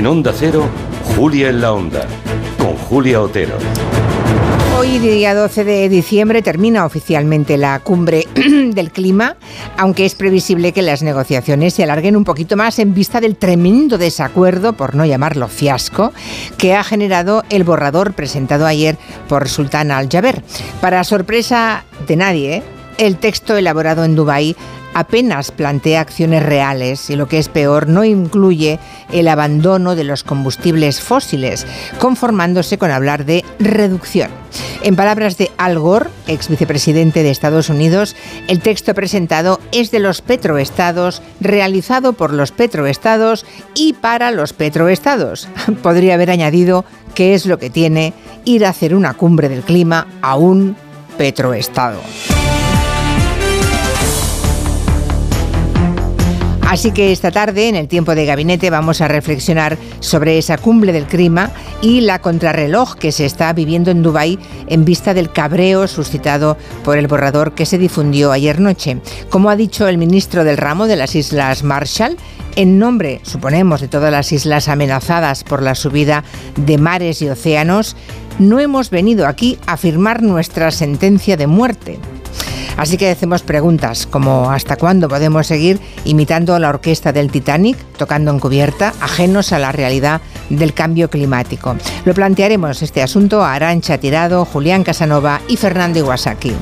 En Onda Cero, Julia en la Onda, con Julia Otero. Hoy, día 12 de diciembre, termina oficialmente la cumbre del clima, aunque es previsible que las negociaciones se alarguen un poquito más en vista del tremendo desacuerdo, por no llamarlo fiasco, que ha generado el borrador presentado ayer por Sultana Al-Jaber. Para sorpresa de nadie, el texto elaborado en Dubái apenas plantea acciones reales y lo que es peor, no incluye el abandono de los combustibles fósiles, conformándose con hablar de reducción. En palabras de Al Gore, ex vicepresidente de Estados Unidos, el texto presentado es de los petroestados, realizado por los petroestados y para los petroestados. Podría haber añadido qué es lo que tiene ir a hacer una cumbre del clima a un petroestado. Así que esta tarde, en el tiempo de gabinete, vamos a reflexionar sobre esa cumbre del clima y la contrarreloj que se está viviendo en Dubái en vista del cabreo suscitado por el borrador que se difundió ayer noche. Como ha dicho el ministro del ramo de las Islas Marshall, en nombre, suponemos, de todas las islas amenazadas por la subida de mares y océanos, no hemos venido aquí a firmar nuestra sentencia de muerte. Así que hacemos preguntas como ¿hasta cuándo podemos seguir imitando a la orquesta del Titanic, tocando en cubierta, ajenos a la realidad del cambio climático? Lo plantearemos este asunto a Arancha Tirado, Julián Casanova y Fernando Iwasaki.